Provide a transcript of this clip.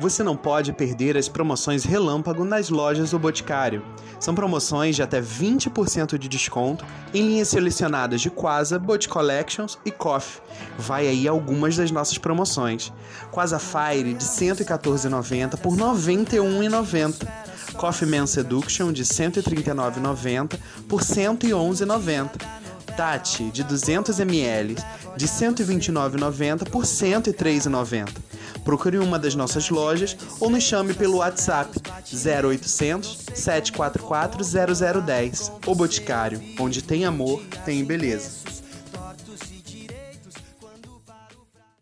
Você não pode perder as promoções relâmpago nas lojas do Boticário. São promoções de até 20% de desconto em linhas selecionadas de Quasa, Bot Collections e Coffee. Vai aí algumas das nossas promoções. Quasa Fire de R$ 114,90 por R$ 91,90. Coffee Man Seduction de R$ 139,90 por R$ 111,90. Tati de 200ml de R$ 129,90 por R$ 103,90. Procure uma das nossas lojas ou nos chame pelo WhatsApp 0800 744 0010. O Boticário, onde tem amor, tem beleza.